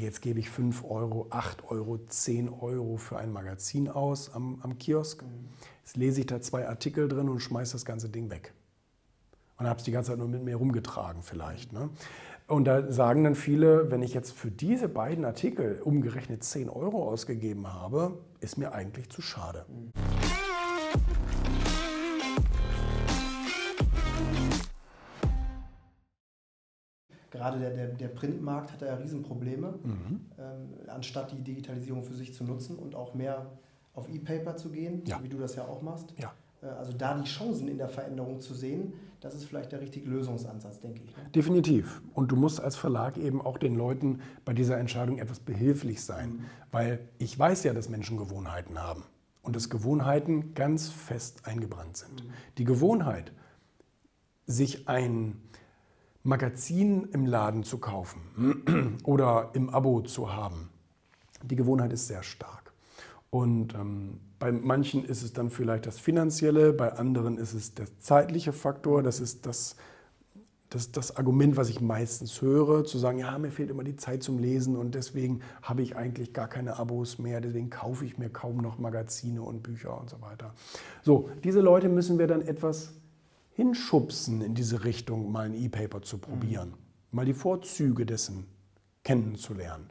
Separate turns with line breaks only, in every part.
jetzt gebe ich 5 Euro, 8 Euro, 10 Euro für ein Magazin aus am, am Kiosk. Jetzt lese ich da zwei Artikel drin und schmeiße das ganze Ding weg. Und habe es die ganze Zeit nur mit mir rumgetragen vielleicht. Ne? Und da sagen dann viele, wenn ich jetzt für diese beiden Artikel umgerechnet 10 Euro ausgegeben habe, ist mir eigentlich zu schade.
Gerade der, der, der Printmarkt hat ja Riesenprobleme, mhm. ähm, anstatt die Digitalisierung für sich zu nutzen und auch mehr auf E-Paper zu gehen, ja. wie du das ja auch machst.
Ja.
Äh, also da die Chancen in der Veränderung zu sehen, das ist vielleicht der richtige Lösungsansatz, denke ich. Ne?
Definitiv. Und du musst als Verlag eben auch den Leuten bei dieser Entscheidung etwas behilflich sein, mhm. weil ich weiß ja, dass Menschen Gewohnheiten haben und dass Gewohnheiten ganz fest eingebrannt sind. Mhm. Die Gewohnheit, sich ein Magazin im Laden zu kaufen oder im Abo zu haben, die Gewohnheit ist sehr stark. Und ähm, bei manchen ist es dann vielleicht das Finanzielle, bei anderen ist es der zeitliche Faktor. Das ist das, das, das Argument, was ich meistens höre, zu sagen, ja, mir fehlt immer die Zeit zum Lesen und deswegen habe ich eigentlich gar keine Abos mehr, deswegen kaufe ich mir kaum noch Magazine und Bücher und so weiter. So, diese Leute müssen wir dann etwas hinschubsen in diese Richtung, mal ein E-Paper zu probieren, mhm. mal die Vorzüge dessen kennenzulernen.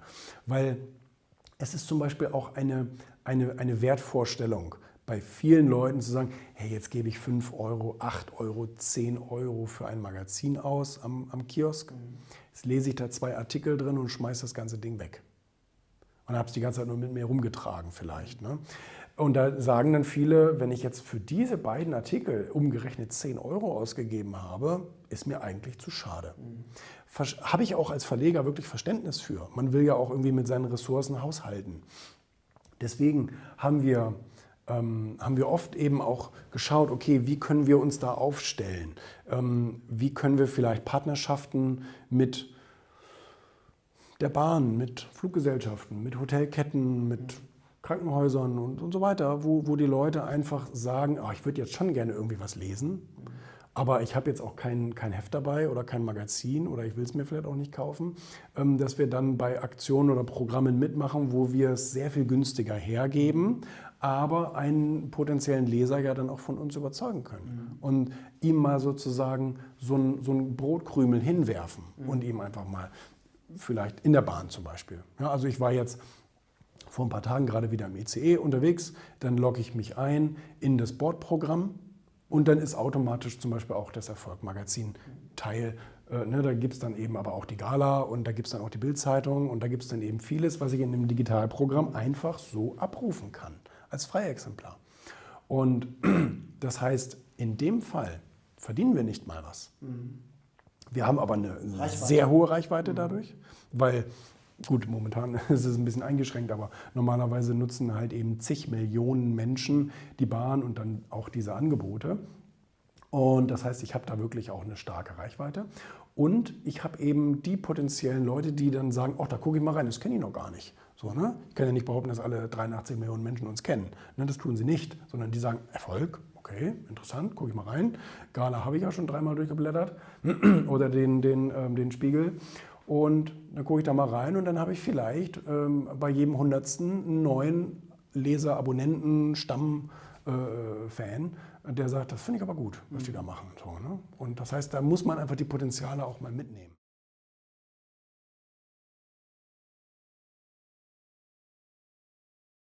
Weil es ist zum Beispiel auch eine, eine, eine Wertvorstellung bei vielen Leuten zu sagen, hey, jetzt gebe ich 5 Euro, 8 Euro, 10 Euro für ein Magazin aus am, am Kiosk. Jetzt lese ich da zwei Artikel drin und schmeiße das ganze Ding weg. Und habe es die ganze Zeit nur mit mir rumgetragen vielleicht. Ne? Und da sagen dann viele, wenn ich jetzt für diese beiden Artikel umgerechnet 10 Euro ausgegeben habe, ist mir eigentlich zu schade. Mhm habe ich auch als Verleger wirklich Verständnis für. Man will ja auch irgendwie mit seinen Ressourcen haushalten. Deswegen haben wir, ähm, haben wir oft eben auch geschaut, okay, wie können wir uns da aufstellen? Ähm, wie können wir vielleicht Partnerschaften mit der Bahn, mit Fluggesellschaften, mit Hotelketten, mit Krankenhäusern und, und so weiter, wo, wo die Leute einfach sagen, oh, ich würde jetzt schon gerne irgendwie was lesen aber ich habe jetzt auch kein, kein Heft dabei oder kein Magazin oder ich will es mir vielleicht auch nicht kaufen, ähm, dass wir dann bei Aktionen oder Programmen mitmachen, wo wir es sehr viel günstiger hergeben, aber einen potenziellen Leser ja dann auch von uns überzeugen können. Mhm. Und ihm mal sozusagen so ein, so ein Brotkrümel hinwerfen mhm. und ihm einfach mal, vielleicht in der Bahn zum Beispiel. Ja, also ich war jetzt vor ein paar Tagen gerade wieder im ICE unterwegs, dann logge ich mich ein in das Bordprogramm und dann ist automatisch zum Beispiel auch das Erfolg-Magazin Teil. Äh, ne, da gibt es dann eben aber auch die Gala und da gibt es dann auch die Bildzeitung und da gibt es dann eben vieles, was ich in dem Digitalprogramm einfach so abrufen kann, als Freiexemplar. Und das heißt, in dem Fall verdienen wir nicht mal was. Mhm. Wir haben aber eine sehr hohe Reichweite dadurch, weil Gut, momentan ist es ein bisschen eingeschränkt, aber normalerweise nutzen halt eben zig Millionen Menschen die Bahn und dann auch diese Angebote. Und das heißt, ich habe da wirklich auch eine starke Reichweite. Und ich habe eben die potenziellen Leute, die dann sagen, ach, da gucke ich mal rein, das kenne ich noch gar nicht. So, ne? Ich kann ja nicht behaupten, dass alle 83 Millionen Menschen uns kennen. Ne, das tun sie nicht, sondern die sagen, Erfolg, okay, interessant, gucke ich mal rein. Gala habe ich ja schon dreimal durchgeblättert oder den, den, ähm, den Spiegel. Und dann gucke ich da mal rein und dann habe ich vielleicht ähm, bei jedem Hundertsten einen neuen Leser, Abonnenten, Stamm, äh, Fan, der sagt, das finde ich aber gut, was die da machen. So, ne? Und das heißt, da muss man einfach die Potenziale auch mal mitnehmen.